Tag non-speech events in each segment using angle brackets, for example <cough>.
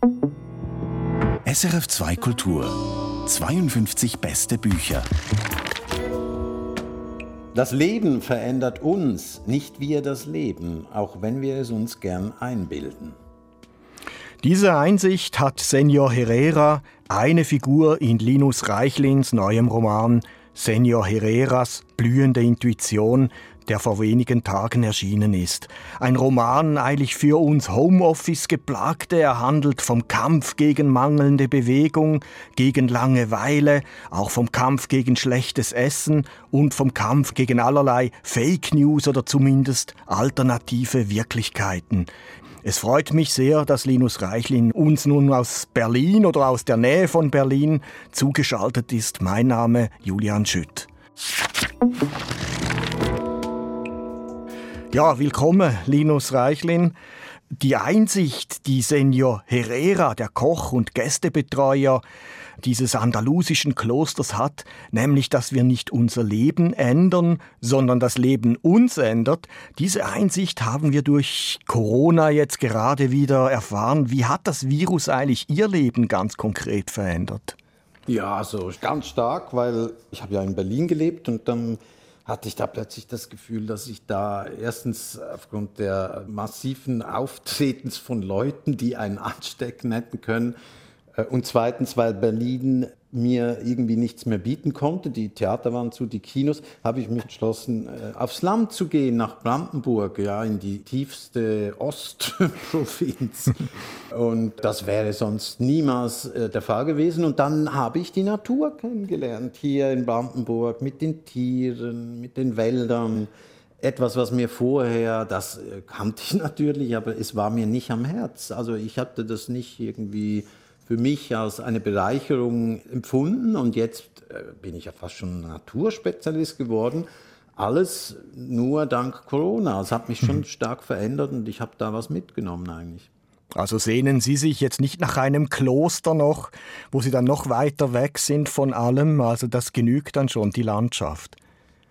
SRF 2 Kultur 52 beste Bücher. Das Leben verändert uns, nicht wir das Leben, auch wenn wir es uns gern einbilden. Diese Einsicht hat Senior Herrera, eine Figur in Linus Reichlins neuem Roman Senior Herreras blühende Intuition, der vor wenigen Tagen erschienen ist. Ein Roman eilig für uns Homeoffice geplagte. Er handelt vom Kampf gegen mangelnde Bewegung, gegen Langeweile, auch vom Kampf gegen schlechtes Essen und vom Kampf gegen allerlei Fake News oder zumindest alternative Wirklichkeiten. Es freut mich sehr, dass Linus Reichlin uns nun aus Berlin oder aus der Nähe von Berlin zugeschaltet ist. Mein Name Julian Schütt. Ja, willkommen, Linus Reichlin. Die Einsicht, die Senior Herrera, der Koch und Gästebetreuer dieses andalusischen Klosters hat, nämlich dass wir nicht unser Leben ändern, sondern das Leben uns ändert, diese Einsicht haben wir durch Corona jetzt gerade wieder erfahren. Wie hat das Virus eigentlich Ihr Leben ganz konkret verändert? Ja, also ganz stark, weil ich habe ja in Berlin gelebt und dann hatte ich da plötzlich das Gefühl, dass ich da erstens aufgrund der massiven Auftretens von Leuten, die einen anstecken hätten können, und zweitens, weil Berlin mir irgendwie nichts mehr bieten konnte, die Theater waren zu, die Kinos, habe ich mich entschlossen, äh, aufs Land zu gehen, nach Brandenburg, ja, in die tiefste Ostprovinz. <laughs> Und das wäre sonst niemals äh, der Fall gewesen. Und dann habe ich die Natur kennengelernt, hier in Brandenburg, mit den Tieren, mit den Wäldern. Etwas, was mir vorher, das äh, kannte ich <laughs> natürlich, aber es war mir nicht am Herz. Also ich hatte das nicht irgendwie für mich als eine Bereicherung empfunden und jetzt äh, bin ich ja fast schon Naturspezialist geworden. Alles nur dank Corona. Es hat mich schon mhm. stark verändert und ich habe da was mitgenommen eigentlich. Also sehnen Sie sich jetzt nicht nach einem Kloster noch, wo Sie dann noch weiter weg sind von allem. Also das genügt dann schon, die Landschaft.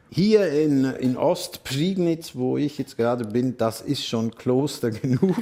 Hier in, in Ostprignitz, wo ich jetzt gerade bin, das ist schon Kloster <laughs> genug.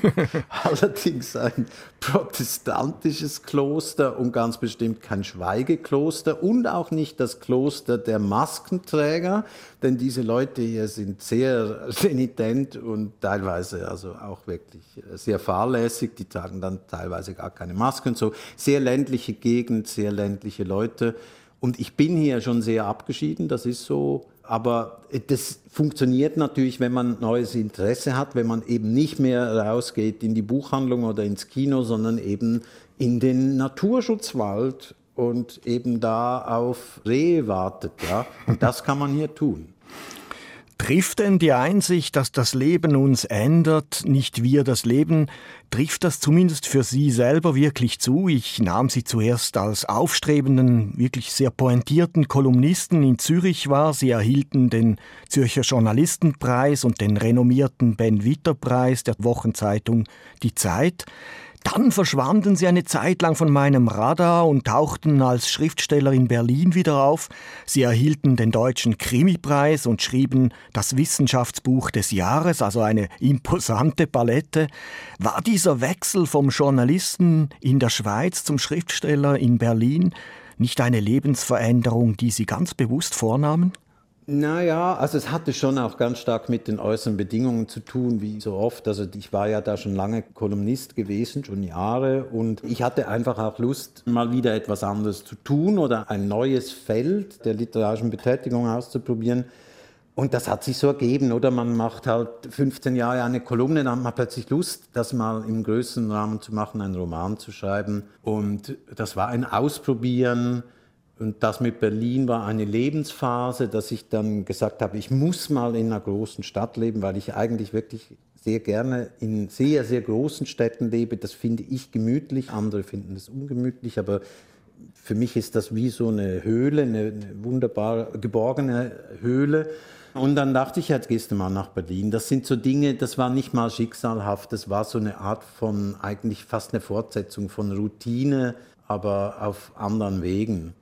Allerdings ein protestantisches Kloster und ganz bestimmt kein Schweigekloster und auch nicht das Kloster der Maskenträger, denn diese Leute hier sind sehr <laughs> renitent und teilweise also auch wirklich sehr fahrlässig. Die tragen dann teilweise gar keine Masken. So sehr ländliche Gegend, sehr ländliche Leute. Und ich bin hier schon sehr abgeschieden, das ist so aber das funktioniert natürlich, wenn man neues Interesse hat, wenn man eben nicht mehr rausgeht in die Buchhandlung oder ins Kino, sondern eben in den Naturschutzwald und eben da auf Rehe wartet. Ja? Und das kann man hier tun. Trifft denn die Einsicht, dass das Leben uns ändert, nicht wir das Leben, trifft das zumindest für Sie selber wirklich zu? Ich nahm Sie zuerst als aufstrebenden, wirklich sehr pointierten Kolumnisten in Zürich wahr. Sie erhielten den Zürcher Journalistenpreis und den renommierten Ben Witter Preis der Wochenzeitung Die Zeit. Dann verschwanden sie eine Zeit lang von meinem Radar und tauchten als Schriftsteller in Berlin wieder auf. Sie erhielten den deutschen Krimipreis und schrieben das Wissenschaftsbuch des Jahres, also eine imposante Palette. War dieser Wechsel vom Journalisten in der Schweiz zum Schriftsteller in Berlin nicht eine Lebensveränderung, die Sie ganz bewusst vornahmen? Naja, also es hatte schon auch ganz stark mit den äußeren Bedingungen zu tun, wie so oft. Also ich war ja da schon lange Kolumnist gewesen, schon Jahre. Und ich hatte einfach auch Lust, mal wieder etwas anderes zu tun oder ein neues Feld der literarischen Betätigung auszuprobieren. Und das hat sich so ergeben, oder? Man macht halt 15 Jahre eine Kolumne, dann hat man plötzlich Lust, das mal im größeren Rahmen zu machen, einen Roman zu schreiben. Und das war ein Ausprobieren und das mit Berlin war eine Lebensphase, dass ich dann gesagt habe, ich muss mal in einer großen Stadt leben, weil ich eigentlich wirklich sehr gerne in sehr, sehr großen Städten lebe. Das finde ich gemütlich, andere finden es ungemütlich, aber für mich ist das wie so eine Höhle, eine, wunderbar geborgene Höhle. Und dann dachte ich, jetzt gehst du mal nach Berlin. Das sind so Dinge, das war nicht mal schicksalhaft, das war so eine Art von, eigentlich fast eine Fortsetzung von Routine, aber auf anderen Wegen.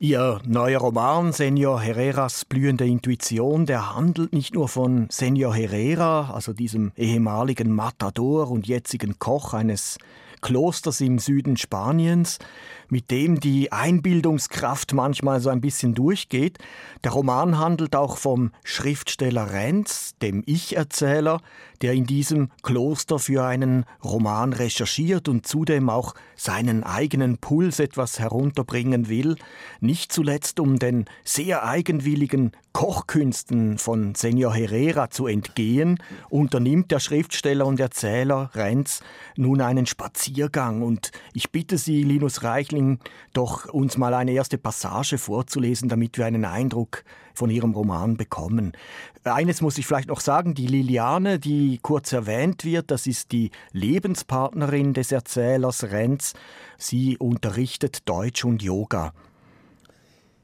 Ihr neuer Roman Senior Herreras blühende Intuition, der handelt nicht nur von Senior Herrera, also diesem ehemaligen Matador und jetzigen Koch eines Klosters im Süden Spaniens, mit dem die Einbildungskraft manchmal so ein bisschen durchgeht. Der Roman handelt auch vom Schriftsteller Renz, dem Ich-Erzähler, der in diesem Kloster für einen Roman recherchiert und zudem auch seinen eigenen Puls etwas herunterbringen will, nicht zuletzt um den sehr eigenwilligen Kochkünsten von Senor Herrera zu entgehen, unternimmt der Schriftsteller und Erzähler Renz nun einen Spaziergang und ich bitte Sie, Linus Reichling, doch uns mal eine erste Passage vorzulesen, damit wir einen Eindruck von ihrem Roman bekommen. Eines muss ich vielleicht noch sagen, die Liliane, die kurz erwähnt wird, das ist die Lebenspartnerin des Erzählers Renz. Sie unterrichtet Deutsch und Yoga.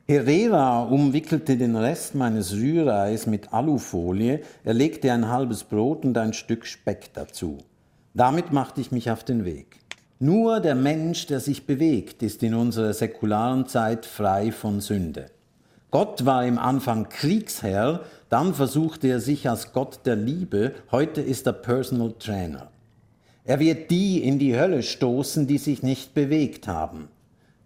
Herrera umwickelte den Rest meines Rühreis mit Alufolie, er legte ein halbes Brot und ein Stück Speck dazu. Damit machte ich mich auf den Weg. Nur der Mensch, der sich bewegt, ist in unserer säkularen Zeit frei von Sünde. Gott war im Anfang Kriegsherr, dann versuchte er sich als Gott der Liebe, heute ist er Personal Trainer. Er wird die in die Hölle stoßen, die sich nicht bewegt haben.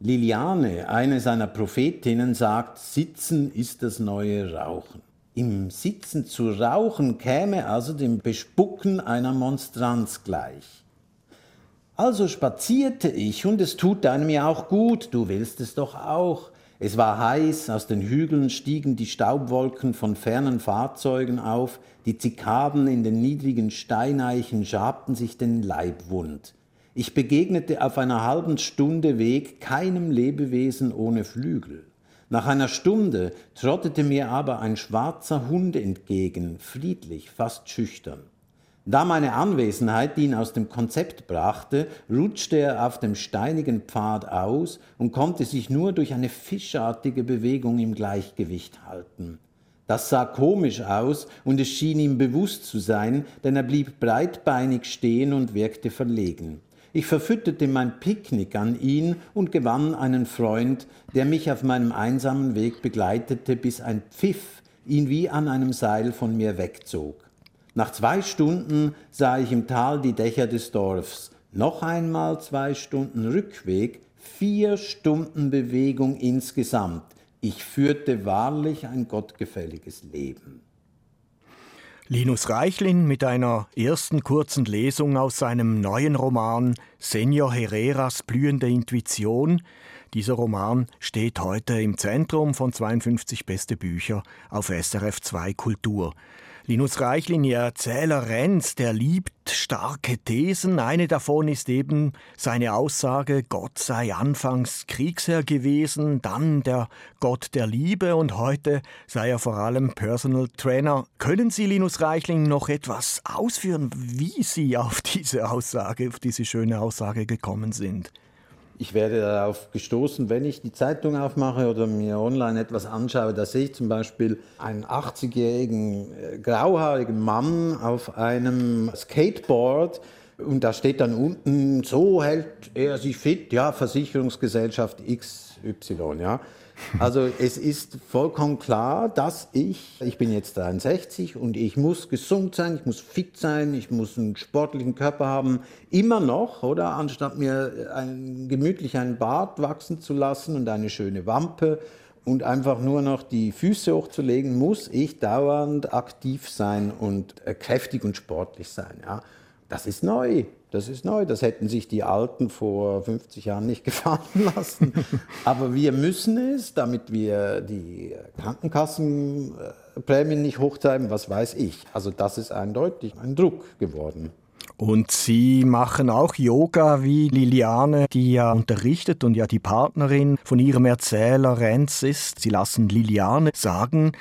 Liliane, eine seiner Prophetinnen, sagt, Sitzen ist das neue Rauchen. Im Sitzen zu rauchen käme also dem Bespucken einer Monstranz gleich. Also spazierte ich, und es tut einem ja auch gut, du willst es doch auch. Es war heiß, aus den Hügeln stiegen die Staubwolken von fernen Fahrzeugen auf, die Zikaden in den niedrigen Steineichen schabten sich den Leib wund. Ich begegnete auf einer halben Stunde Weg keinem Lebewesen ohne Flügel. Nach einer Stunde trottete mir aber ein schwarzer Hund entgegen, friedlich, fast schüchtern. Da meine Anwesenheit ihn aus dem Konzept brachte, rutschte er auf dem steinigen Pfad aus und konnte sich nur durch eine fischartige Bewegung im Gleichgewicht halten. Das sah komisch aus und es schien ihm bewusst zu sein, denn er blieb breitbeinig stehen und wirkte verlegen. Ich verfütterte mein Picknick an ihn und gewann einen Freund, der mich auf meinem einsamen Weg begleitete, bis ein Pfiff ihn wie an einem Seil von mir wegzog. Nach zwei Stunden sah ich im Tal die Dächer des Dorfs. Noch einmal zwei Stunden Rückweg, vier Stunden Bewegung insgesamt. Ich führte wahrlich ein gottgefälliges Leben. Linus Reichlin mit einer ersten kurzen Lesung aus seinem neuen Roman Senor Herreras blühende Intuition. Dieser Roman steht heute im Zentrum von 52 beste Bücher auf SRF 2 Kultur. Linus Reichlin, Ihr Erzähler Renz, der liebt starke Thesen. Eine davon ist eben seine Aussage, Gott sei anfangs Kriegsherr gewesen, dann der Gott der Liebe und heute sei er vor allem Personal Trainer. Können Sie, Linus Reichling, noch etwas ausführen, wie Sie auf diese Aussage, auf diese schöne Aussage gekommen sind? Ich werde darauf gestoßen, wenn ich die Zeitung aufmache oder mir online etwas anschaue. Da sehe ich zum Beispiel einen 80-jährigen äh, grauhaarigen Mann auf einem Skateboard und da steht dann unten, so hält er sich fit, ja, Versicherungsgesellschaft XY, ja. Also es ist vollkommen klar, dass ich, ich bin jetzt 63 und ich muss gesund sein, ich muss fit sein, ich muss einen sportlichen Körper haben, immer noch, oder? Anstatt mir ein, gemütlich einen Bart wachsen zu lassen und eine schöne Wampe und einfach nur noch die Füße hochzulegen, muss ich dauernd aktiv sein und äh, kräftig und sportlich sein. Ja? Das ist neu. Das ist neu. Das hätten sich die Alten vor 50 Jahren nicht <laughs> gefallen lassen. Aber wir müssen es, damit wir die Krankenkassenprämien nicht hochtreiben, was weiß ich. Also das ist eindeutig ein Druck geworden. Und Sie machen auch Yoga wie Liliane, die ja unterrichtet und ja die Partnerin von Ihrem Erzähler Renz ist. Sie lassen Liliane sagen,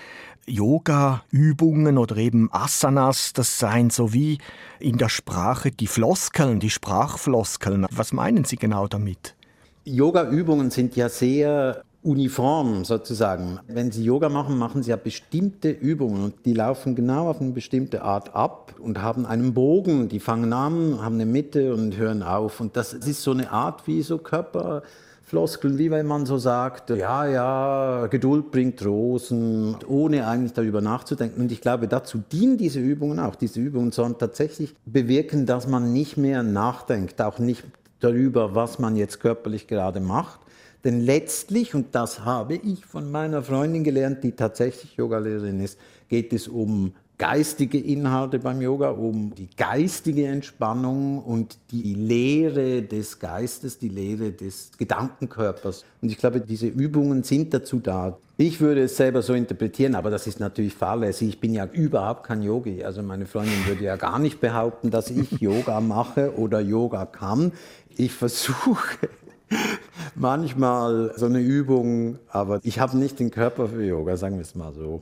Yoga-Übungen oder eben Asanas, das seien so wie in der Sprache die Floskeln, die Sprachfloskeln. Was meinen Sie genau damit? Yoga-Übungen sind ja sehr uniform sozusagen. Wenn Sie Yoga machen, machen Sie ja bestimmte Übungen und die laufen genau auf eine bestimmte Art ab und haben einen Bogen. Die fangen an, haben eine Mitte und hören auf. Und das ist so eine Art wie so Körper. Floskeln, wie wenn man so sagt, ja, ja, Geduld bringt Rosen, ohne eigentlich darüber nachzudenken. Und ich glaube, dazu dienen diese Übungen auch. Diese Übungen sollen tatsächlich bewirken, dass man nicht mehr nachdenkt, auch nicht darüber, was man jetzt körperlich gerade macht. Denn letztlich, und das habe ich von meiner Freundin gelernt, die tatsächlich Yogalehrerin ist, geht es um geistige Inhalte beim Yoga, um die geistige Entspannung und die Lehre des Geistes, die Lehre des Gedankenkörpers. Und ich glaube, diese Übungen sind dazu da. Ich würde es selber so interpretieren, aber das ist natürlich fahrlässig. Ich bin ja überhaupt kein Yogi. Also meine Freundin würde ja gar nicht behaupten, dass ich Yoga mache oder Yoga kann. Ich versuche <laughs> manchmal so eine Übung, aber ich habe nicht den Körper für Yoga, sagen wir es mal so.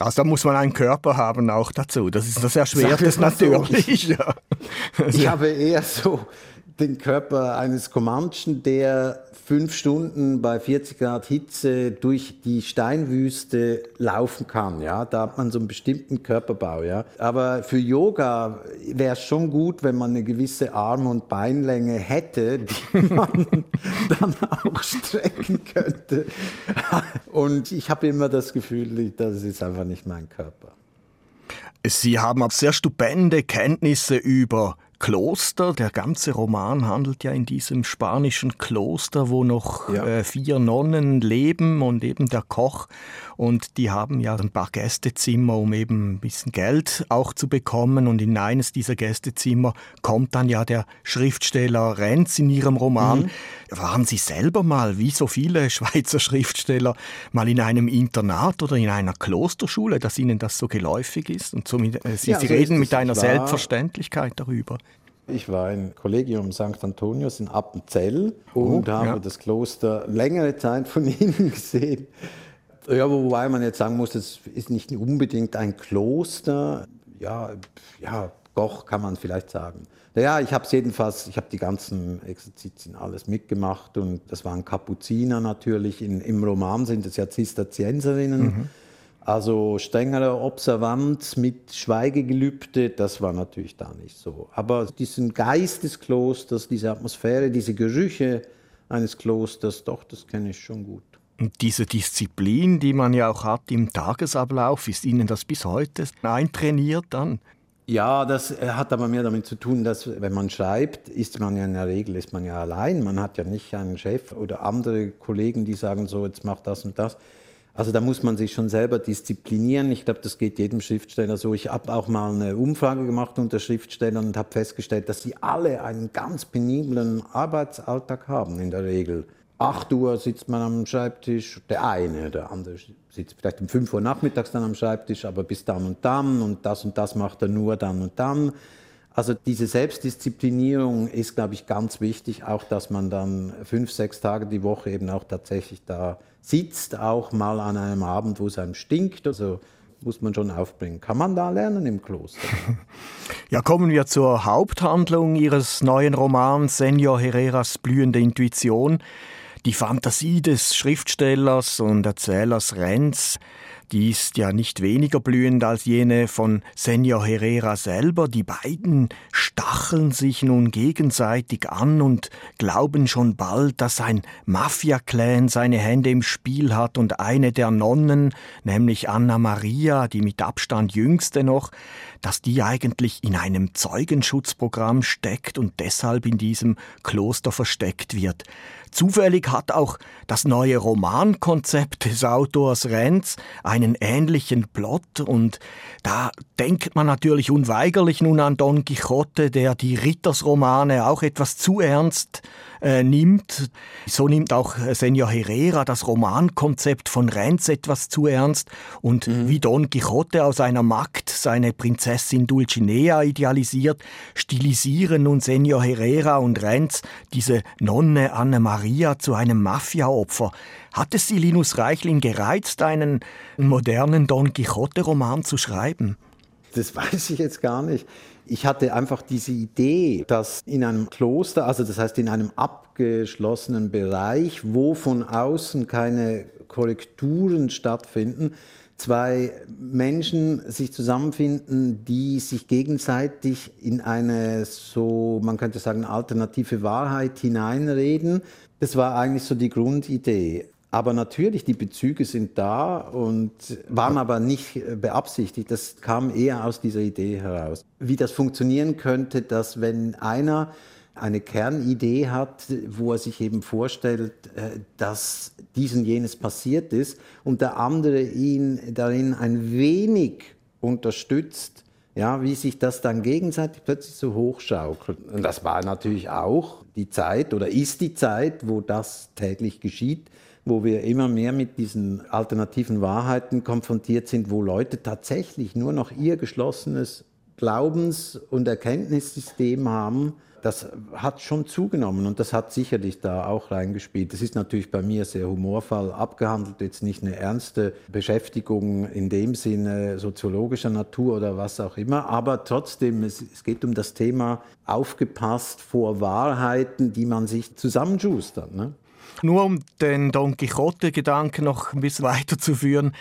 Also da muss man einen Körper haben auch dazu. Das ist das Erschwertes natürlich. So. Ja. Ich habe eher so den Körper eines Comanchen, der fünf Stunden bei 40 Grad Hitze durch die Steinwüste laufen kann. Ja, da hat man so einen bestimmten Körperbau. Ja, aber für Yoga wäre es schon gut, wenn man eine gewisse Arm- und Beinlänge hätte, die <laughs> man dann auch strecken könnte. Und ich habe immer das Gefühl, das ist einfach nicht mein Körper. Sie haben auch sehr stupende Kenntnisse über Kloster. Der ganze Roman handelt ja in diesem spanischen Kloster, wo noch ja. äh, vier Nonnen leben und eben der Koch. Und die haben ja ein paar Gästezimmer, um eben ein bisschen Geld auch zu bekommen. Und in eines dieser Gästezimmer kommt dann ja der Schriftsteller Renz in ihrem Roman. Mhm. Waren Sie selber mal, wie so viele <laughs> Schweizer Schriftsteller, mal in einem Internat oder in einer Klosterschule, dass Ihnen das so geläufig ist? Und so mit, äh, Sie, ja, Sie so reden mit einer Selbstverständlichkeit darüber. Ich war im Kollegium St. Antonius in Appenzell und oh, habe ja. das Kloster längere Zeit von <laughs> innen gesehen. Ja, wobei man jetzt sagen muss, es ist nicht unbedingt ein Kloster. Ja, ja, Goch kann man vielleicht sagen. Ja, ich habe es jedenfalls, ich habe die ganzen Exerzitien alles mitgemacht und das waren Kapuziner natürlich. In, Im Roman sind es ja Zisterzienserinnen. Mhm. Also strengere Observanz mit Schweigegelübde, das war natürlich da nicht so. Aber diesen Geist des Klosters, diese Atmosphäre, diese Gerüche eines Klosters, doch, das kenne ich schon gut. Und diese Disziplin, die man ja auch hat im Tagesablauf, ist Ihnen das bis heute eintrainiert dann? Ja, das hat aber mehr damit zu tun, dass wenn man schreibt, ist man ja in der Regel ist man ja allein. Man hat ja nicht einen Chef oder andere Kollegen, die sagen so, jetzt mach das und das. Also da muss man sich schon selber disziplinieren. Ich glaube, das geht jedem Schriftsteller so. Ich habe auch mal eine Umfrage gemacht unter Schriftstellern und habe festgestellt, dass sie alle einen ganz peniblen Arbeitsalltag haben in der Regel. 8 Uhr sitzt man am Schreibtisch, der eine, der andere sitzt vielleicht um 5 Uhr nachmittags dann am Schreibtisch, aber bis dann und dann und das und das macht er nur dann und dann. Also diese Selbstdisziplinierung ist, glaube ich, ganz wichtig, auch dass man dann fünf, sechs Tage die Woche eben auch tatsächlich da sitzt, auch mal an einem Abend, wo es einem stinkt. Also muss man schon aufbringen. Kann man da lernen im Kloster? <laughs> Ja, kommen wir zur Haupthandlung Ihres neuen Romans Senor Herreras blühende Intuition. Die Fantasie des Schriftstellers und Erzählers Renz die ist ja nicht weniger blühend als jene von Senor Herrera selber. Die beiden stacheln sich nun gegenseitig an und glauben schon bald, dass ein Mafia-Clan seine Hände im Spiel hat und eine der Nonnen, nämlich Anna Maria, die mit Abstand jüngste noch, dass die eigentlich in einem Zeugenschutzprogramm steckt und deshalb in diesem Kloster versteckt wird. Zufällig hat auch das neue Romankonzept des Autors Renz einen ähnlichen Plot und da denkt man natürlich unweigerlich nun an Don Quixote, der die Rittersromane auch etwas zu ernst äh, nimmt. So nimmt auch äh, Senor Herrera das Romankonzept von Renz etwas zu ernst und mhm. wie Don Quixote aus einer Magd seine Prinzessin Dulcinea idealisiert, stilisieren nun Senor Herrera und Renz diese Nonne Anne Maria zu einem Mafiaopfer. Hat es Sie, Linus Reichlin, gereizt, einen modernen Don Quixote-Roman zu schreiben? Das weiß ich jetzt gar nicht. Ich hatte einfach diese Idee, dass in einem Kloster, also das heißt in einem abgeschlossenen Bereich, wo von außen keine Korrekturen stattfinden, zwei Menschen sich zusammenfinden, die sich gegenseitig in eine so, man könnte sagen, alternative Wahrheit hineinreden. Das war eigentlich so die Grundidee. Aber natürlich, die Bezüge sind da und waren aber nicht beabsichtigt. Das kam eher aus dieser Idee heraus. Wie das funktionieren könnte, dass wenn einer eine Kernidee hat, wo er sich eben vorstellt, äh, dass dies und jenes passiert ist und der andere ihn darin ein wenig unterstützt, ja, wie sich das dann gegenseitig plötzlich so hochschaukelt. Und das war natürlich auch die Zeit oder ist die Zeit, wo das täglich geschieht, wo wir immer mehr mit diesen alternativen Wahrheiten konfrontiert sind, wo Leute tatsächlich nur noch ihr geschlossenes Glaubens- und Erkenntnissystem haben das hat schon zugenommen und das hat sicherlich da auch reingespielt. Das ist natürlich bei mir sehr humorvoll abgehandelt, jetzt nicht eine ernste Beschäftigung in dem Sinne soziologischer Natur oder was auch immer, aber trotzdem, es, es geht um das Thema aufgepasst vor Wahrheiten, die man sich zusammenschustert. Ne? Nur um den Don Quixote-Gedanken noch ein bisschen weiterzuführen.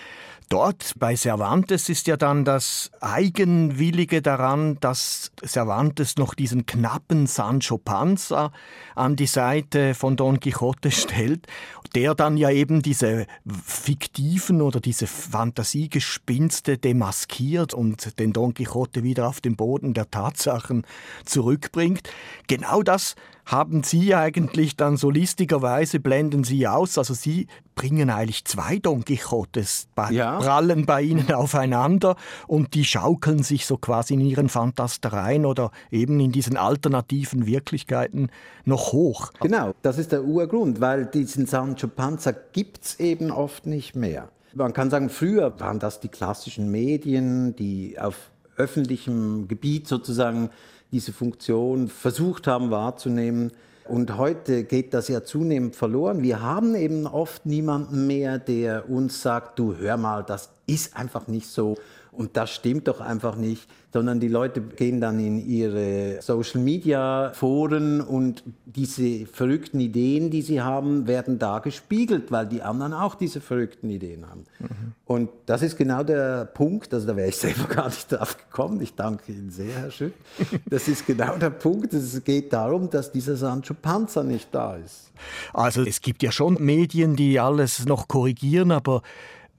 Dort bei Cervantes ist ja dann das Eigenwillige daran, dass Cervantes noch diesen knappen Sancho Panza an die Seite von Don Quixote <laughs> stellt, der dann ja eben diese fiktiven oder diese Fantasiegespinste demaskiert und den Don Quixote wieder auf den Boden der Tatsachen zurückbringt. Genau das haben Sie eigentlich dann so listigerweise blenden Sie aus. Also Sie bringen eigentlich zwei Don Quixotes, ja. prallen bei Ihnen aufeinander und die schaukeln sich so quasi in ihren Fantastereien oder eben in diesen alternativen Wirklichkeiten noch hoch. Genau, das ist der Urgrund, weil diesen Sancho Panza gibt es eben oft nicht mehr. Man kann sagen, früher waren das die klassischen Medien, die auf öffentlichem Gebiet sozusagen diese Funktion versucht haben wahrzunehmen. Und heute geht das ja zunehmend verloren. Wir haben eben oft niemanden mehr, der uns sagt, du hör mal, das ist einfach nicht so. Und das stimmt doch einfach nicht, sondern die Leute gehen dann in ihre Social-Media-Foren und diese verrückten Ideen, die sie haben, werden da gespiegelt, weil die anderen auch diese verrückten Ideen haben. Mhm. Und das ist genau der Punkt, also da wäre ich selber <laughs> gar nicht drauf gekommen. Ich danke Ihnen sehr, Herr Schütt. <laughs> Das ist genau der Punkt. Es geht darum, dass dieser Sancho Panza nicht da ist. Also es gibt ja schon Medien, die alles noch korrigieren, aber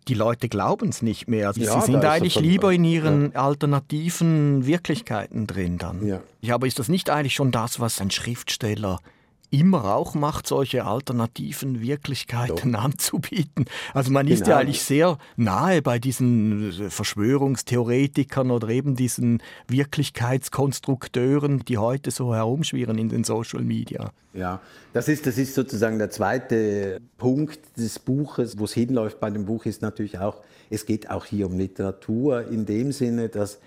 die Leute glauben es nicht mehr. Also ja, sie sind eigentlich lieber in ihren ja. alternativen Wirklichkeiten drin dann. Ja. ja, aber ist das nicht eigentlich schon das, was ein Schriftsteller immer auch macht, solche alternativen Wirklichkeiten Doch. anzubieten. Also man ist genau. ja eigentlich sehr nahe bei diesen Verschwörungstheoretikern oder eben diesen Wirklichkeitskonstrukteuren, die heute so herumschwirren in den Social Media. Ja, das ist, das ist sozusagen der zweite Punkt des Buches. Wo es hinläuft bei dem Buch ist natürlich auch, es geht auch hier um Literatur in dem Sinne, dass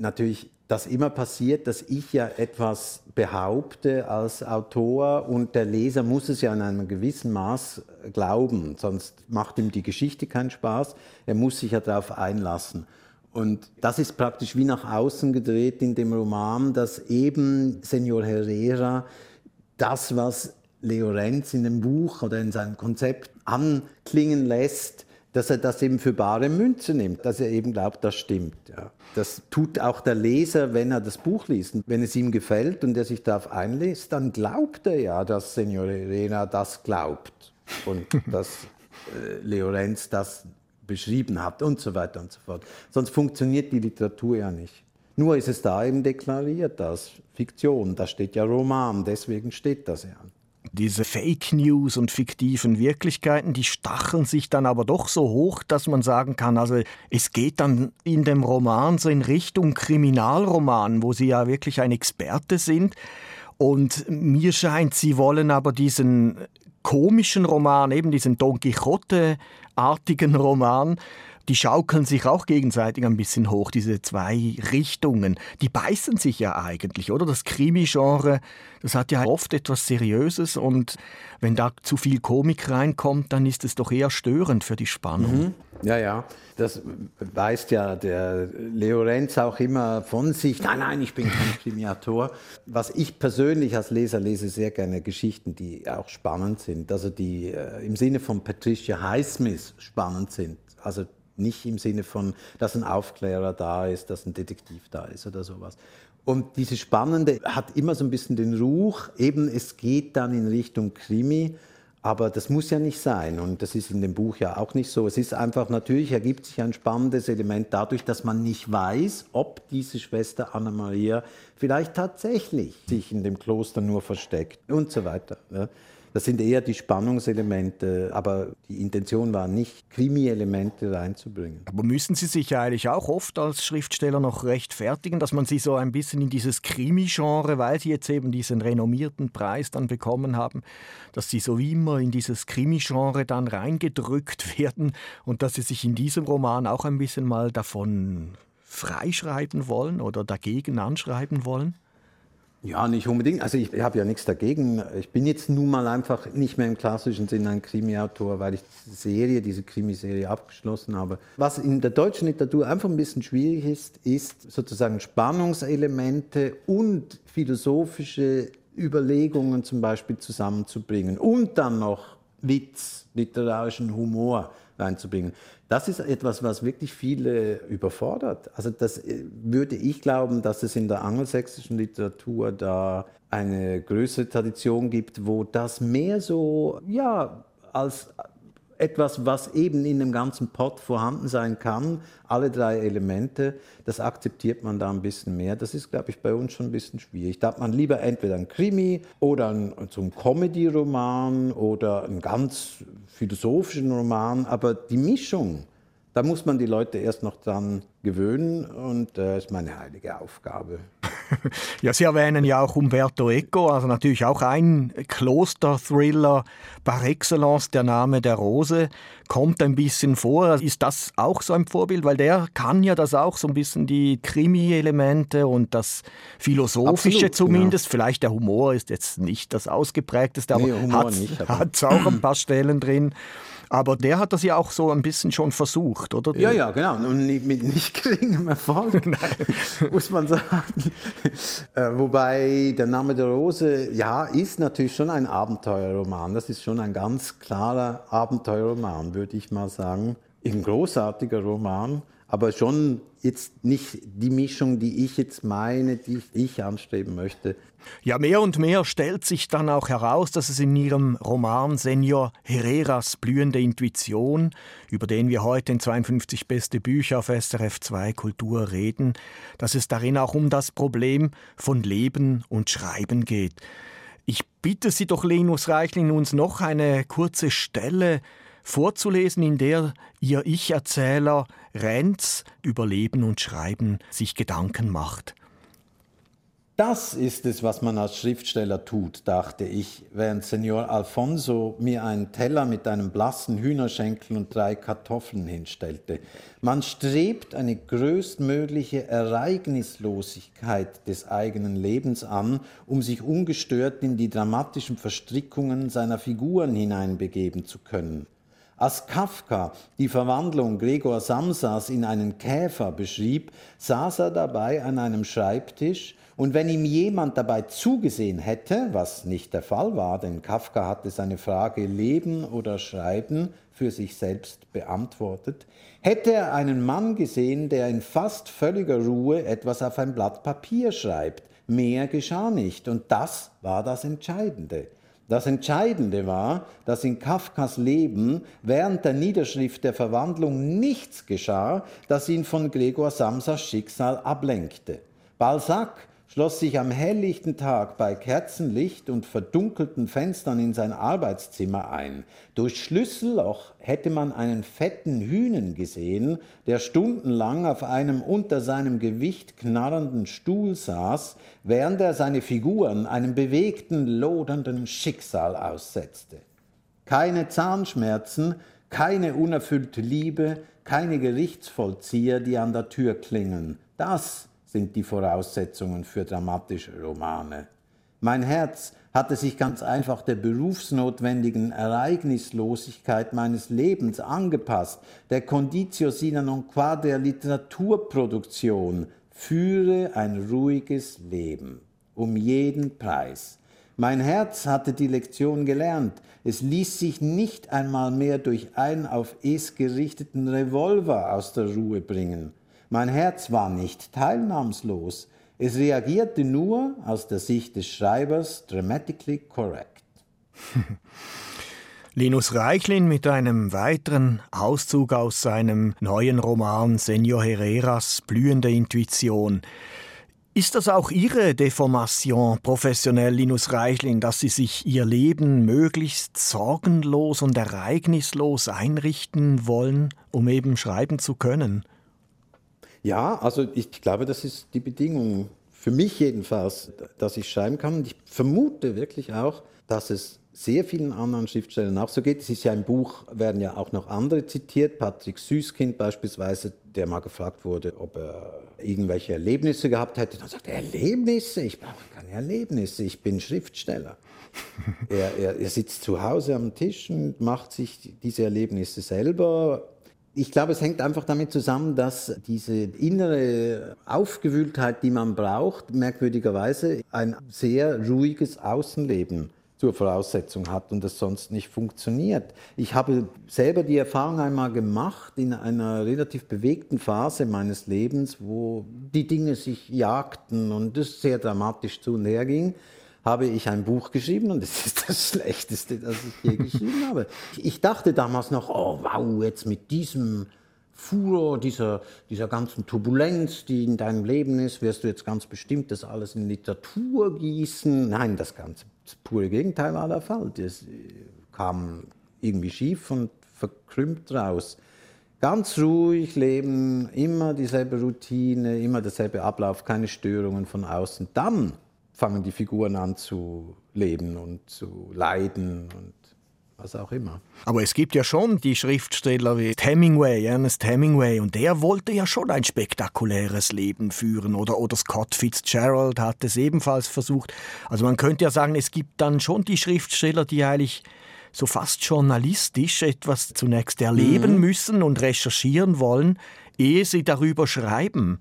natürlich das immer passiert, dass ich ja etwas behaupte als Autor und der Leser muss es ja in einem gewissen Maß glauben, sonst macht ihm die Geschichte keinen Spaß. Er muss sich ja darauf einlassen. Und das ist praktisch wie nach außen gedreht in dem Roman, dass eben Senor Herrera das, was Leo Renz in dem Buch oder in seinem Konzept anklingen lässt, dass er das eben für bare Münze nimmt, dass er eben glaubt, das stimmt. Ja. Das tut auch der Leser, wenn er das Buch liest. Und wenn es ihm gefällt und er sich darauf einlässt, dann glaubt er ja, dass Senor Elena das glaubt und <laughs> dass äh, Leorenz das beschrieben hat und so weiter und so fort. Sonst funktioniert die Literatur ja nicht. Nur ist es da eben deklariert als Fiktion. Da steht ja Roman, deswegen steht das ja. Diese Fake News und fiktiven Wirklichkeiten, die stacheln sich dann aber doch so hoch, dass man sagen kann, also es geht dann in dem Roman so in Richtung Kriminalroman, wo Sie ja wirklich ein Experte sind. Und mir scheint, Sie wollen aber diesen komischen Roman, eben diesen Don Quixote-artigen Roman, die schaukeln sich auch gegenseitig ein bisschen hoch, diese zwei Richtungen. Die beißen sich ja eigentlich, oder? Das Krimi-Genre, das hat ja oft etwas Seriöses und wenn da zu viel Komik reinkommt, dann ist es doch eher störend für die Spannung. Mhm. Ja, ja, das weist ja der Leo Renz auch immer von sich. Nein, nein, ich bin kein Krimiator. Was ich persönlich als Leser lese, sehr gerne Geschichten, die auch spannend sind. Also die äh, im Sinne von Patricia Highsmith spannend sind. Also nicht im Sinne von, dass ein Aufklärer da ist, dass ein Detektiv da ist oder sowas. Und diese Spannende hat immer so ein bisschen den Ruch, eben es geht dann in Richtung Krimi, Aber das muss ja nicht sein und das ist in dem Buch ja auch nicht so. Es ist einfach, natürlich ergibt sich ein spannendes Element dadurch, dass man nicht weiß, ob diese Schwester Anna-Maria vielleicht tatsächlich sich in dem Kloster nur versteckt und so weiter. Das sind eher die Spannungselemente, aber die Intention war nicht, Krimi-Elemente reinzubringen. Aber müssen Sie sich ja eigentlich auch oft als Schriftsteller noch rechtfertigen, dass man Sie so ein bisschen in dieses Krimi-Genre, weil Sie jetzt eben diesen renommierten Preis dann bekommen haben, dass Sie so wie immer in dieses Krimi-Genre dann reingedrückt <laughs> werden und dass Sie sich in diesem Roman auch ein bisschen mal davon freischreiben wollen oder dagegen anschreiben wollen? Ja, nicht unbedingt. Also ich, habe ja nichts dagegen. Ich bin jetzt nun mal einfach nicht mehr im klassischen Sinne ein Krimi-Autor, weil ich diese Serie, diese Krimiserie abgeschlossen habe. Was in der deutschen Literatur einfach ein bisschen schwierig ist, ist sozusagen Spannungselemente und philosophische Überlegungen zum Beispiel zusammenzubringen und dann noch Witz, literarischen Humor reinzubringen. Das ist etwas, was wirklich viele überfordert. Also das äh, würde ich glauben, dass es in der angelsächsischen Literatur da eine größere Tradition gibt, wo das mehr so ja als etwas, was eben in dem ganzen Pot vorhanden sein kann, alle drei Elemente, das akzeptiert man da ein bisschen mehr. Das ist, glaube ich, bei uns schon ein bisschen schwierig. Da hat man lieber entweder ein Krimi oder ein, so einen Comedy-Roman oder einen ganz philosophischen Roman, aber die Mischung, da muss man die Leute erst noch dran gewöhnen und das äh, ist meine heilige Aufgabe. <laughs> ja, Sie erwähnen ja auch Umberto Eco, also natürlich auch ein Kloster-Thriller par excellence, der Name der Rose, kommt ein bisschen vor. Ist das auch so ein Vorbild? Weil der kann ja das auch so ein bisschen die Krimi-Elemente und das Philosophische Absolut, zumindest. Genau. Vielleicht der Humor ist jetzt nicht das ausgeprägteste, aber nee, hat es auch ein paar Stellen drin. Aber der hat das ja auch so ein bisschen schon versucht, oder? Ja, ja, genau. Und mit nicht <laughs> geringem Erfolg, <laughs> muss man sagen. Äh, wobei der Name der Rose, ja, ist natürlich schon ein Abenteuerroman. Das ist schon ein ganz klarer Abenteuerroman, würde ich mal sagen. Ein großartiger Roman aber schon jetzt nicht die Mischung, die ich jetzt meine, die ich anstreben möchte. Ja, mehr und mehr stellt sich dann auch heraus, dass es in Ihrem Roman Senior Herreras blühende Intuition, über den wir heute in 52 beste Bücher auf SRF 2 Kultur reden, dass es darin auch um das Problem von Leben und Schreiben geht. Ich bitte Sie doch, Linus Reichlin, uns noch eine kurze Stelle vorzulesen, in der ihr Ich-Erzähler Renz über Leben und Schreiben sich Gedanken macht. Das ist es, was man als Schriftsteller tut, dachte ich, während Senor Alfonso mir einen Teller mit einem blassen Hühnerschenkel und drei Kartoffeln hinstellte. Man strebt eine größtmögliche Ereignislosigkeit des eigenen Lebens an, um sich ungestört in die dramatischen Verstrickungen seiner Figuren hineinbegeben zu können. Als Kafka die Verwandlung Gregor Samsas in einen Käfer beschrieb, saß er dabei an einem Schreibtisch und wenn ihm jemand dabei zugesehen hätte, was nicht der Fall war, denn Kafka hatte seine Frage Leben oder Schreiben für sich selbst beantwortet, hätte er einen Mann gesehen, der in fast völliger Ruhe etwas auf ein Blatt Papier schreibt. Mehr geschah nicht und das war das Entscheidende. Das Entscheidende war, dass in Kafkas Leben während der Niederschrift der Verwandlung nichts geschah, das ihn von Gregor Samsas Schicksal ablenkte. Balzac schloss sich am helllichten Tag bei Kerzenlicht und verdunkelten Fenstern in sein Arbeitszimmer ein. Durch Schlüsselloch hätte man einen fetten Hühnen gesehen, der stundenlang auf einem unter seinem Gewicht knarrenden Stuhl saß, während er seine Figuren einem bewegten, lodernden Schicksal aussetzte. Keine Zahnschmerzen, keine unerfüllte Liebe, keine Gerichtsvollzieher, die an der Tür klingeln. Das sind die Voraussetzungen für dramatische Romane. Mein Herz hatte sich ganz einfach der berufsnotwendigen Ereignislosigkeit meines Lebens angepasst, der Conditio sine non qua der Literaturproduktion, führe ein ruhiges Leben, um jeden Preis. Mein Herz hatte die Lektion gelernt, es ließ sich nicht einmal mehr durch einen auf es gerichteten Revolver aus der Ruhe bringen. Mein Herz war nicht teilnahmslos, es reagierte nur aus der Sicht des Schreibers dramatically correct. <laughs> Linus Reichlin mit einem weiteren Auszug aus seinem neuen Roman Senor Herreras Blühende Intuition. Ist das auch Ihre Deformation, professionell Linus Reichlin, dass Sie sich Ihr Leben möglichst sorgenlos und ereignislos einrichten wollen, um eben schreiben zu können? Ja, also ich glaube, das ist die Bedingung für mich jedenfalls, dass ich schreiben kann. Und ich vermute wirklich auch, dass es sehr vielen anderen Schriftstellern auch so geht. Es ist ja im Buch, werden ja auch noch andere zitiert. Patrick Süßkind beispielsweise, der mal gefragt wurde, ob er irgendwelche Erlebnisse gehabt hätte. Dann sagt er, Erlebnisse? Ich brauche keine Erlebnisse, ich bin Schriftsteller. <laughs> er, er, er sitzt zu Hause am Tisch und macht sich diese Erlebnisse selber ich glaube, es hängt einfach damit zusammen, dass diese innere Aufgewühltheit, die man braucht, merkwürdigerweise ein sehr ruhiges Außenleben zur Voraussetzung hat und das sonst nicht funktioniert. Ich habe selber die Erfahrung einmal gemacht in einer relativ bewegten Phase meines Lebens, wo die Dinge sich jagten und es sehr dramatisch zu und her ging habe ich ein Buch geschrieben und es ist das <laughs> Schlechteste, das ich je geschrieben habe. Ich dachte damals noch, oh wow, jetzt mit diesem Furor, dieser, dieser ganzen Turbulenz, die in deinem Leben ist, wirst du jetzt ganz bestimmt das alles in Literatur gießen. Nein, das ganze das pure Gegenteil war der Fall. Das kam irgendwie schief und verkrümmt raus. Ganz ruhig leben, immer dieselbe Routine, immer derselbe Ablauf, keine Störungen von außen. Dann fangen die Figuren an zu leben und zu leiden und was auch immer. Aber es gibt ja schon die Schriftsteller wie Hemingway, Ernest Hemingway, und der wollte ja schon ein spektakuläres Leben führen. Oder, oder Scott Fitzgerald hat es ebenfalls versucht. Also man könnte ja sagen, es gibt dann schon die Schriftsteller, die eigentlich so fast journalistisch etwas zunächst erleben mhm. müssen und recherchieren wollen, ehe sie darüber schreiben.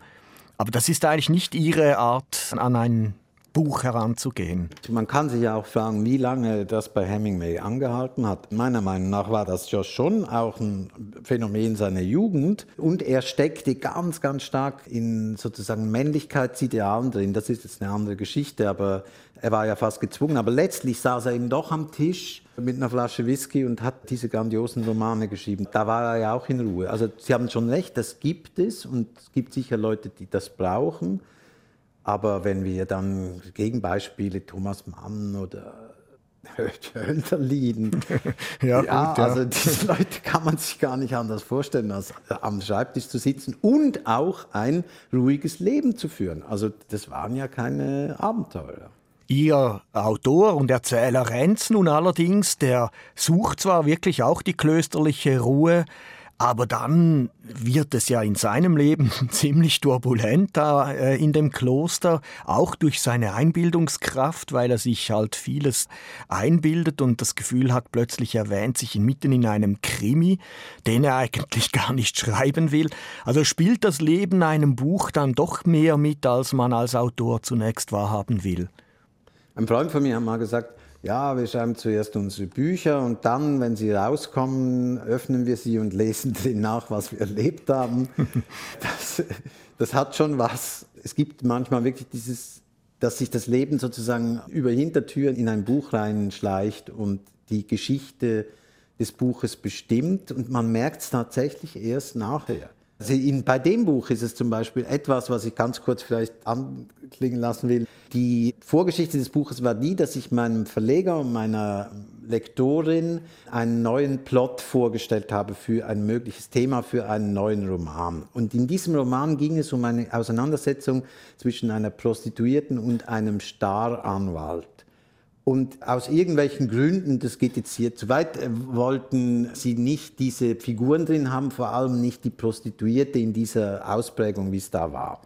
Aber das ist eigentlich nicht ihre Art, an ein Buch heranzugehen. Man kann sich ja auch fragen, wie lange das bei Hemingway angehalten hat. Meiner Meinung nach war das ja schon auch ein Phänomen seiner Jugend und er steckte ganz, ganz stark in sozusagen Männlichkeitsidealen drin. Das ist jetzt eine andere Geschichte, aber er war ja fast gezwungen. Aber letztlich saß er eben doch am Tisch mit einer Flasche Whisky und hat diese grandiosen Romane geschrieben. Da war er ja auch in Ruhe. Also Sie haben schon recht, das gibt es und es gibt sicher Leute, die das brauchen. Aber wenn wir dann Gegenbeispiele Thomas Mann oder <laughs> Hölderlin, <laughs> ja, ja, gut, ja, also diese Leute kann man sich gar nicht anders vorstellen, als am Schreibtisch zu sitzen und auch ein ruhiges Leben zu führen. Also das waren ja keine Abenteuer. Ihr Autor und Erzähler Renz nun allerdings, der sucht zwar wirklich auch die klösterliche Ruhe, aber dann wird es ja in seinem Leben <laughs> ziemlich turbulent da äh, in dem Kloster, auch durch seine Einbildungskraft, weil er sich halt vieles einbildet und das Gefühl hat, plötzlich erwähnt sich mitten in einem Krimi, den er <laughs> eigentlich gar nicht schreiben will. Also spielt das Leben einem Buch dann doch mehr mit, als man als Autor zunächst wahrhaben will. Ein Freund von mir hat mal gesagt, ja, wir schreiben zuerst unsere Bücher und dann, wenn sie rauskommen, öffnen wir sie und lesen <laughs> drin nach, was wir erlebt haben. <laughs> Das, das hat schon was. Es gibt manchmal wirklich dieses, dass sich das Leben sozusagen über Hintertüren in ein Buch reinschleicht und die Geschichte des Buches bestimmt und man merkt es tatsächlich erst nachher. Also in, bei dem Buch ist es zum Beispiel etwas, was ich ganz kurz vielleicht anklingen lassen will. Die Vorgeschichte des Buches war die, dass ich meinem Verleger und meiner Lektorin einen neuen Plot vorgestellt habe für ein mögliches Thema für einen neuen Roman. Und in diesem Roman ging es um eine Auseinandersetzung zwischen einer Prostituierten und einem Staranwalt. Und aus irgendwelchen Gründen, das geht jetzt hier zu weit, äh, wollten sie nicht diese Figuren drin haben, vor allem nicht die Prostituierte in dieser Ausprägung, wie es da war.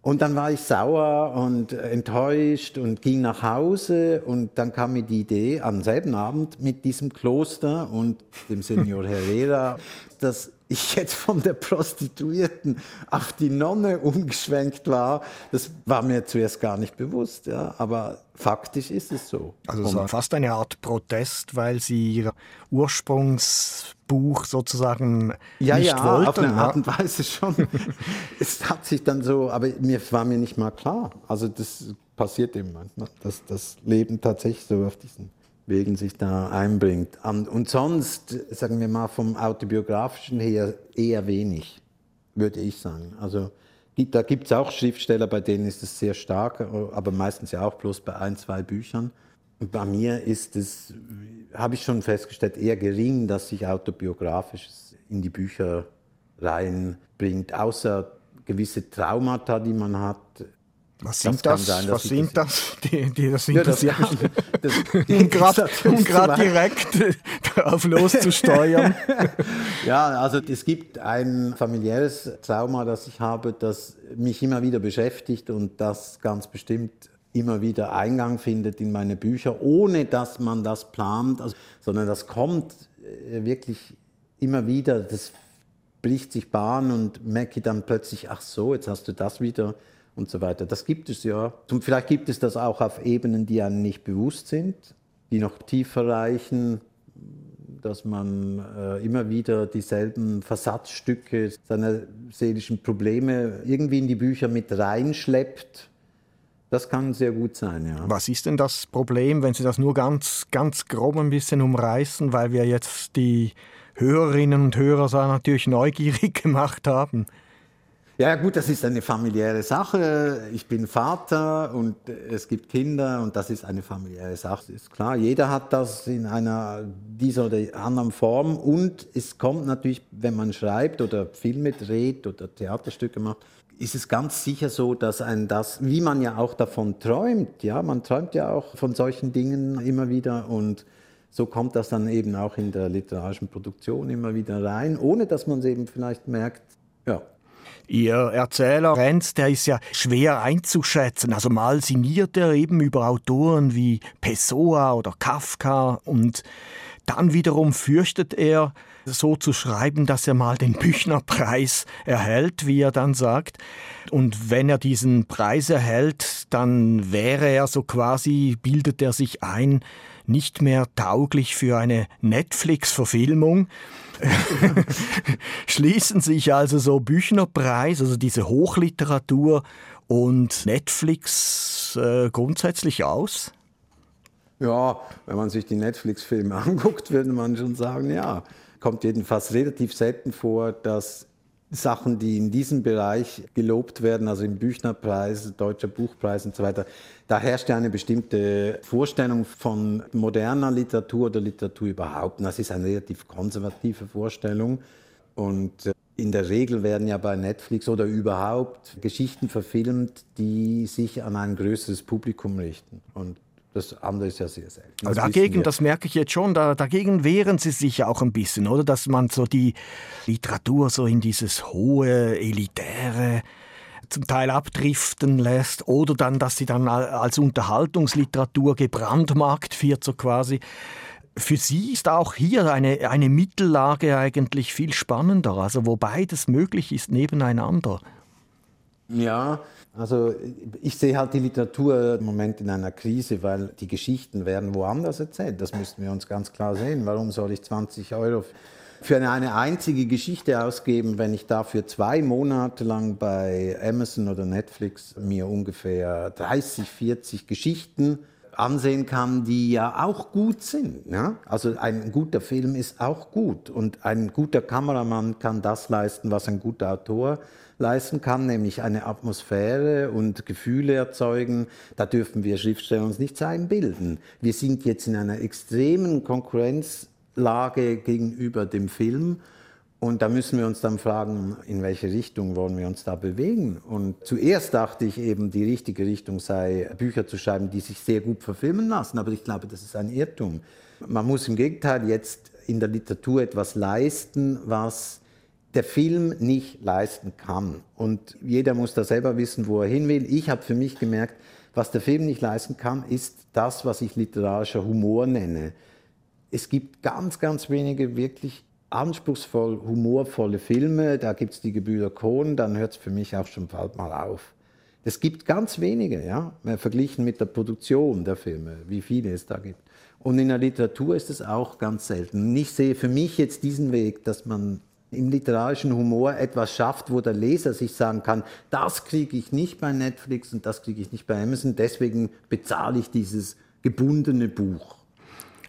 Und dann war ich sauer und enttäuscht und ging nach Hause und dann kam mir die Idee am selben Abend mit diesem Kloster und dem Senor <laughs> Herrera, dass ich jetzt von der Prostituierten auf die Nonne umgeschwenkt war, das war mir zuerst gar nicht bewusst. Ja. Aber faktisch ist es so. Also es war fast eine Art Protest, weil Sie Ihr Ursprungsbuch sozusagen ja, nicht ja, wollten. auf eine Art und Weise schon. <laughs> es hat sich dann so, aber mir war mir nicht mal klar. Also das passiert eben manchmal, dass das Leben tatsächlich so auf diesen wegen sich da einbringt. Und sonst, sagen wir mal, vom autobiografischen her eher wenig, würde ich sagen. Also da gibt es auch Schriftsteller, bei denen ist es sehr stark, aber meistens ja auch bloß bei ein, zwei Büchern. Und bei mir ist es, habe ich schon festgestellt, eher gering, dass sich autobiografisches in die Bücher reinbringt, außer gewisse Traumata, die man hat, was sind das? Sein, Was sind das? <laughs> Die, die das ja, das, <laughs> das, <laughs> um gerade direkt darauf loszusteuern. ja, also es gibt ein familiäres Trauma, das ich habe, das mich immer wieder beschäftigt und das ganz bestimmt immer wieder Eingang findet in meine Bücher, ohne dass man das plant, also, sondern das kommt äh, wirklich immer wieder. Das bricht sich Bahn und merke dann plötzlich, ach so, jetzt hast du das wieder und so weiter. Das gibt es ja. Und vielleicht gibt es das auch auf Ebenen, die einem nicht bewusst sind, die noch tiefer reichen, dass man äh, immer wieder dieselben Versatzstücke seiner seelischen Probleme irgendwie in die Bücher mit reinschleppt. Das kann sehr gut sein, ja. Was ist denn das Problem, wenn Sie das nur ganz, ganz grob ein bisschen umreißen, weil wir jetzt die Hörerinnen und Hörer natürlich neugierig <laughs> gemacht haben? Ja, gut, das ist eine familiäre Sache. Ich bin Vater und es gibt Kinder und das ist eine familiäre Sache. Ist klar, jeder hat das in einer dieser oder anderen Form und es kommt natürlich, wenn man schreibt oder Filme dreht oder Theaterstücke macht, ist es ganz sicher so, dass ein das, wie man ja auch davon träumt, ja, man träumt ja auch von solchen Dingen immer wieder und so kommt das dann eben auch in der literarischen Produktion immer wieder rein, ohne dass man es eben vielleicht merkt, ja, Ihr Erzähler Renz, der ist ja schwer einzuschätzen. Also mal sinniert er eben über Autoren wie Pessoa oder Kafka und dann wiederum fürchtet er, so zu schreiben, dass er mal den Büchnerpreis erhält, wie er dann sagt. Und wenn er diesen Preis erhält, dann wäre er so quasi, bildet er sich ein, nicht mehr tauglich für eine Netflix-Verfilmung. <laughs> Schließen sich also so Büchnerpreis, also diese Hochliteratur und Netflix äh, grundsätzlich aus? Ja, wenn man sich die Netflix-Filme <laughs> anguckt, würde man schon sagen, ja. Kommt jedenfalls relativ selten vor, dass Sachen, die in diesem Bereich gelobt werden, also im Büchnerpreis, Deutscher Buchpreis und so weiter, da herrscht ja eine bestimmte Vorstellung von moderner Literatur oder Literatur überhaupt. Und das ist eine relativ konservative Vorstellung. Und äh, in der Regel werden ja bei Netflix oder überhaupt Geschichten verfilmt, die sich an ein größeres Publikum richten. Und das andere ist ja sehr selten. Aber dagegen, das merke ich jetzt schon, da, dagegen wehren Sie sich ja auch ein bisschen, oder? Dass man so die Literatur so in dieses hohe, elitäre zum Teil abdriften lässt oder dann, dass sie dann als Unterhaltungsliteratur gebrandmarkt wird, so quasi. Für Sie ist auch hier eine, eine Mittellage eigentlich viel spannender, also wo beides möglich ist nebeneinander. Ja, also ich sehe halt die Literatur im Moment in einer Krise, weil die Geschichten werden woanders erzählt. Das müssten wir uns ganz klar sehen. Warum soll ich 20 Euro für eine einzige Geschichte ausgeben, wenn ich dafür zwei Monate lang bei Amazon oder Netflix mir ungefähr 30, 40 Geschichten ansehen kann, die ja auch gut sind. Ja? Also ein guter Film ist auch gut und ein guter Kameramann kann das leisten, was ein guter Autor leisten kann, nämlich eine Atmosphäre und Gefühle erzeugen. Da dürfen wir Schriftsteller uns nichts einbilden. Wir sind jetzt in einer extremen Konkurrenzlage gegenüber dem Film. Und da müssen wir uns dann fragen, in welche Richtung wollen wir uns da bewegen? Und zuerst dachte ich eben, die richtige Richtung sei, Bücher zu schreiben, die sich sehr gut verfilmen lassen. Aber ich glaube, das ist ein Irrtum. Man muss im Gegenteil jetzt in der Literatur etwas leisten, was der Film nicht leisten kann. Und jeder muss da selber wissen, wo er hin will. Ich habe für mich gemerkt, was der Film nicht leisten kann, ist das, was ich literarischer Humor nenne. Es gibt ganz, ganz wenige wirklich anspruchsvoll, humorvolle Filme. Da gibt es die Gebrüder Kohn, dann hört es für mich auch schon bald mal auf. Es gibt ganz wenige, ja, verglichen mit der Produktion der Filme, wie viele es da gibt. Und in der Literatur ist es auch ganz selten. Und ich sehe für mich jetzt diesen Weg, dass man im literarischen Humor etwas schafft, wo der Leser sich sagen kann, das kriege ich nicht bei Netflix und das kriege ich nicht bei Amazon, deswegen bezahle ich dieses gebundene Buch.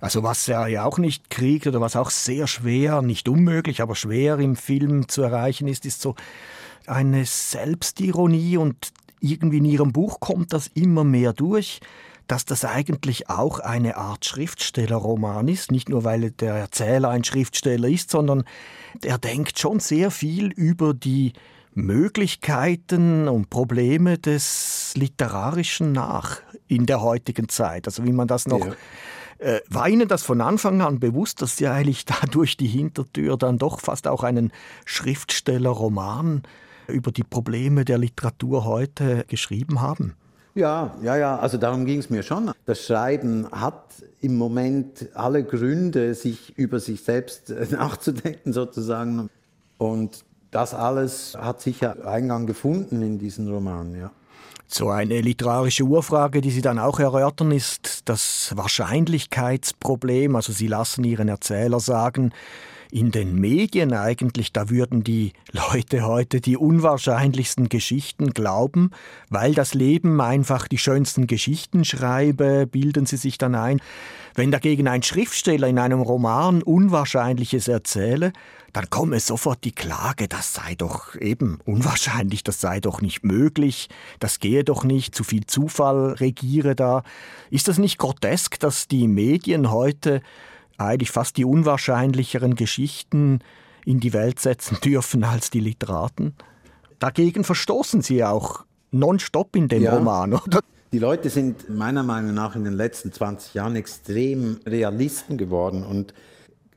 Also was er ja auch nicht kriegt oder was auch sehr schwer, nicht unmöglich, aber schwer im Film zu erreichen ist, ist so eine Selbstironie und irgendwie in ihrem Buch kommt das immer mehr durch, dass das eigentlich auch eine Art Schriftstellerroman ist, nicht nur weil der Erzähler ein Schriftsteller ist, sondern er denkt schon sehr viel über die Möglichkeiten und Probleme des Literarischen nach in der heutigen Zeit. Also wie man das noch ja. Äh, war Ihnen das von Anfang an bewusst, dass Sie eigentlich da durch die Hintertür dann doch fast auch einen Schriftstellerroman über die Probleme der Literatur heute geschrieben haben? Ja, ja, ja, also darum ging es mir schon. Das Schreiben hat im Moment alle Gründe, sich über sich selbst nachzudenken sozusagen. Und das alles hat sicher Eingang gefunden in diesen Roman, ja. So eine literarische Urfrage, die Sie dann auch erörtern, ist das Wahrscheinlichkeitsproblem. Also Sie lassen Ihren Erzähler sagen, in den Medien eigentlich, da würden die Leute heute die unwahrscheinlichsten Geschichten glauben, weil das Leben einfach die schönsten Geschichten schreibe, bilden sie sich dann ein. Wenn dagegen ein Schriftsteller in einem Roman Unwahrscheinliches erzähle, dann komme sofort die Klage, das sei doch eben unwahrscheinlich, das sei doch nicht möglich, das gehe doch nicht, zu viel Zufall regiere da. Ist das nicht grotesk, dass die Medien heute eigentlich fast die unwahrscheinlicheren Geschichten in die Welt setzen dürfen als die Literaten. Dagegen verstoßen sie auch nonstop in dem ja. Roman, oder? Die Leute sind meiner Meinung nach in den letzten 20 Jahren extrem Realisten geworden und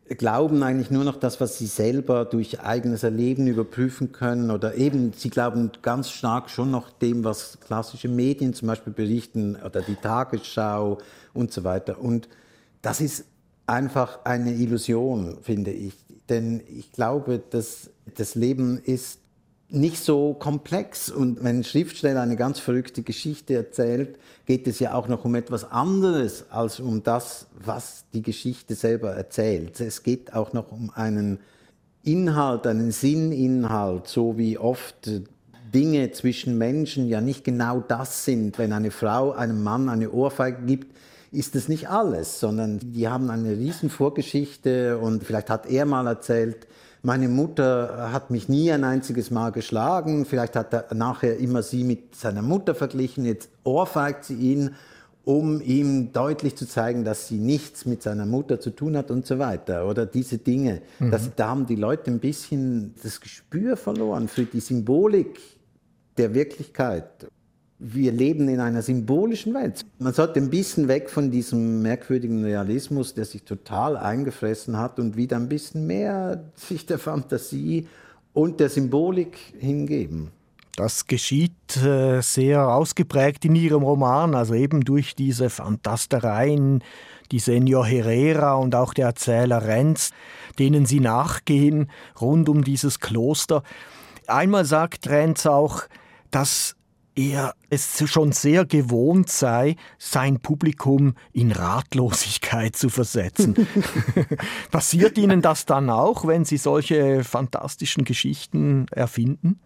glauben eigentlich nur noch das, was sie selber durch eigenes Erleben überprüfen können oder eben, sie glauben ganz stark schon noch dem, was klassische Medien zum Beispiel berichten oder die Tagesschau und so weiter. Und das ist einfach eine Illusion, finde ich. Denn ich glaube, dass das Leben ist nicht so komplex. Und wenn ein Schriftsteller eine ganz verrückte Geschichte erzählt, geht es ja auch noch um etwas anderes als um das, was die Geschichte selber erzählt. Es geht auch noch um einen Inhalt, einen Sinninhalt, so wie oft Dinge zwischen Menschen ja nicht genau das sind. Wenn eine Frau einem Mann eine Ohrfeige gibt, ist es nicht alles, sondern die haben eine riesen Vorgeschichte und vielleicht hat er mal erzählt, meine Mutter hat mich nie ein einziges Mal geschlagen, vielleicht hat er nachher immer sie mit seiner Mutter verglichen, jetzt ohrfeigt sie ihn, um ihm deutlich zu zeigen, dass sie nichts mit seiner Mutter zu tun hat und so weiter. Oder diese Dinge. Mhm. Das, da haben die Leute ein bisschen das Gespür verloren für die Symbolik der Wirklichkeit wir leben in einer symbolischen Welt. Man sollte ein bisschen weg von diesem merkwürdigen Realismus, der sich total eingefressen hat und wieder ein bisschen mehr sich der Fantasie und der Symbolik hingeben. Das geschieht äh, sehr ausgeprägt in Ihrem Roman, also eben durch diese Fantastereien, die Senior Herrera und auch der Erzähler Renz, denen Sie nachgehen rund um dieses Kloster. Einmal sagt Renz auch, dass er es schon sehr gewohnt sei, sein Publikum in Ratlosigkeit zu versetzen. <laughs> Passiert Ihnen das dann auch, wenn Sie solche fantastischen Geschichten erfinden?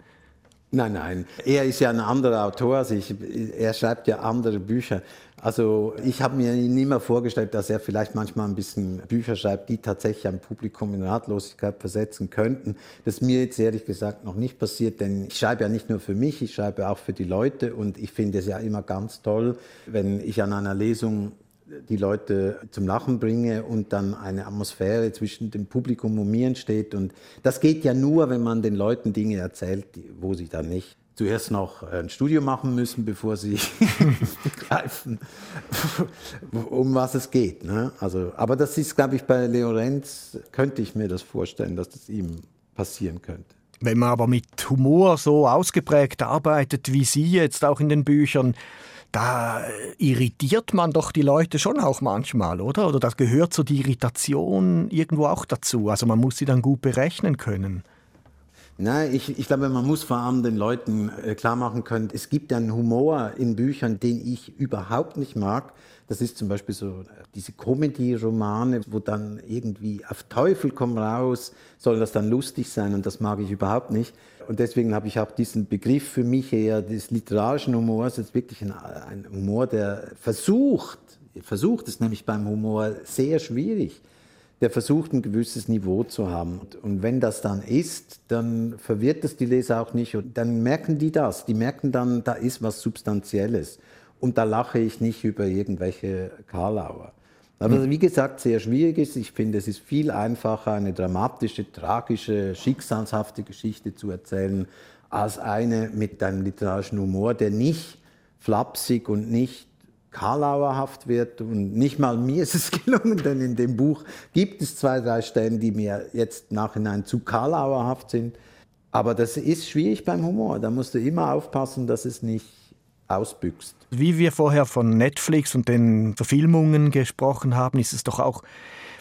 Nein, nein. Er ist ja ein anderer Autor als ich. Er schreibt ja andere Bücher. Also ich habe mir ihn immer vorgestellt, dass er vielleicht manchmal ein bisschen Bücher schreibt, die tatsächlich ein Publikum in Ratlosigkeit versetzen könnten. Das ist mir jetzt ehrlich gesagt noch nicht passiert, denn ich schreibe ja nicht nur für mich, ich schreibe auch für die Leute und ich finde es ja immer ganz toll, wenn ich an einer Lesung die Leute zum Lachen bringe und dann eine Atmosphäre zwischen dem Publikum und mir entsteht. Und das geht ja nur, wenn man den Leuten Dinge erzählt, wo sie dann nicht zuerst noch ein Studio machen müssen, bevor sie <laughs> begreifen, um was es geht. Ne? Also, aber das ist, glaube ich, bei Leorenz, könnte ich mir das vorstellen, dass das ihm passieren könnte. Wenn man aber mit Humor so ausgeprägt arbeitet wie Sie jetzt auch in den Büchern, da irritiert man doch die Leute schon auch manchmal, oder? Oder das gehört so die Irritation irgendwo auch dazu. Also man muss sie dann gut berechnen können. Nein, ich, ich glaube, man muss vor allem den Leuten äh, klar machen können, es gibt einen Humor in Büchern, den ich überhaupt nicht mag. Das ist zum Beispiel so äh, diese Comedy-Romane, wo dann irgendwie auf Teufel komm raus, soll das dann lustig sein und das mag ich überhaupt nicht. Und deswegen habe ich auch diesen Begriff für mich eher des literarischen Humors, jetzt wirklich ein, ein Humor, der versucht, versucht es nämlich beim Humor sehr schwierig. Der versucht ein gewisses Niveau zu haben. Und wenn das dann ist, dann verwirrt es die Leser auch nicht. Und dann merken die das. Die merken dann, da ist was Substanzielles. Und da lache ich nicht über irgendwelche Karlauer. Aber hm. wie gesagt, sehr schwierig ist. Ich finde, es ist viel einfacher, eine dramatische, tragische, schicksalshafte Geschichte zu erzählen, als eine mit einem literarischen Humor, der nicht flapsig und nicht karlauerhaft wird. Und nicht mal mir ist es <laughs> gelungen, denn in dem Buch gibt es zwei, drei Stellen, die mir jetzt nachhinein zu karlauerhaft sind. Aber das ist schwierig beim Humor. Da musst du immer aufpassen, dass es nicht ausbüchst. Wie wir vorher von Netflix und den Verfilmungen gesprochen haben, ist es doch auch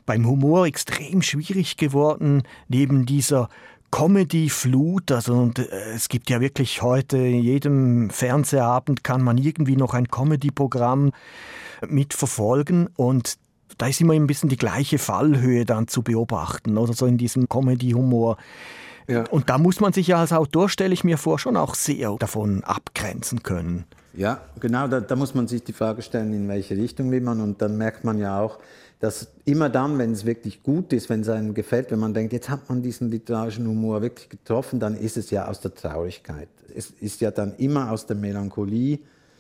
beim Humor extrem schwierig geworden, neben dieser Comedy-Flut. Also und, äh, es gibt ja wirklich heute jedem Fernsehabend kann man irgendwie noch ein Comedy-Programm mitverfolgen und da ist immer ein bisschen die gleiche Fallhöhe dann zu beobachten oder so in diesem Comedy-Humor. Ja. Und da muss man sich ja als Autor, stelle ich mir vor, schon auch sehr davon abgrenzen können. Ja, genau, da, da muss man sich die Frage stellen, in welche Richtung will man. Und dann merkt man ja auch, dass immer dann, wenn es wirklich gut ist, wenn es einem gefällt, wenn man denkt, jetzt hat man diesen literarischen Humor wirklich getroffen, dann ist es ja aus der Traurigkeit. Es ist ja dann immer aus der Melancholie.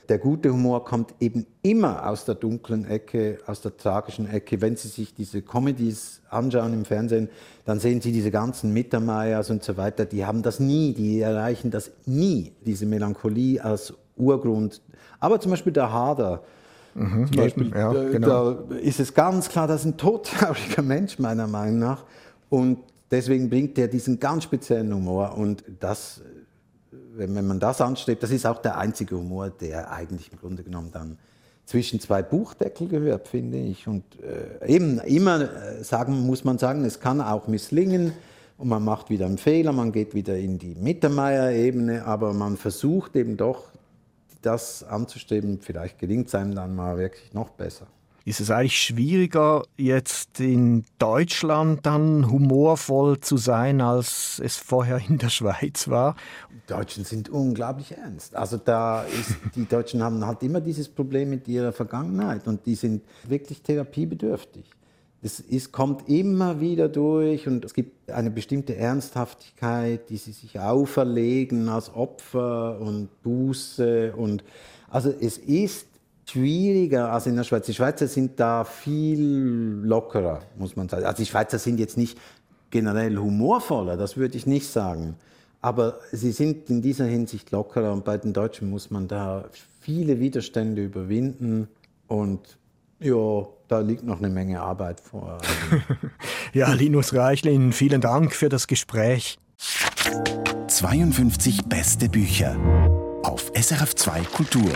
Der gute Humor kommt eben immer aus der dunklen Ecke, aus der tragischen Ecke. Wenn Sie sich diese Comedies anschauen im Fernsehen, dann sehen Sie diese ganzen Mittermeiers und so weiter, die haben das nie, die erreichen das nie, diese Melancholie als Urgrund. Aber zum Beispiel der Hader, Mhm, Zum Beispiel, ja, genau. da ist es ganz klar, das ist ein todtrauriger <laughs> Mensch, meiner Meinung nach. Und deswegen bringt er diesen ganz speziellen Humor. Und das, wenn man das anstrebt, das ist auch der einzige Humor, der eigentlich im Grunde genommen dann zwischen zwei Buchdeckel gehört, finde ich. Und äh, eben immer äh, sagen, muss man sagen, es kann auch misslingen und man macht wieder einen Fehler, man geht wieder in die Mittermeier-Ebene, aber man versucht eben doch das anzustreben, vielleicht gelingt es einem dann mal wirklich noch besser. Ist es eigentlich schwieriger, jetzt in Deutschland dann humorvoll zu sein, als es vorher in der Schweiz war? Die Deutschen sind unglaublich ernst. Also da ist, die Deutschen haben halt immer dieses Problem mit ihrer Vergangenheit und die sind wirklich therapiebedürftig. Es ist, kommt immer wieder durch und es gibt eine bestimmte Ernsthaftigkeit, die sie sich auferlegen als Opfer und Buße. Und also es ist schwieriger als in der Schweiz. Die Schweizer sind da viel lockerer, muss man sagen. Also die Schweizer sind jetzt nicht generell humorvoller, das würde ich nicht sagen. Aber sie sind in dieser Hinsicht lockerer und bei den Deutschen muss man da viele Widerstände überwinden und ja, da liegt noch eine Menge Arbeit vor. <laughs> ja, Linus Reichlin, vielen Dank für das Gespräch. 52 beste Bücher auf SRF2 Kultur.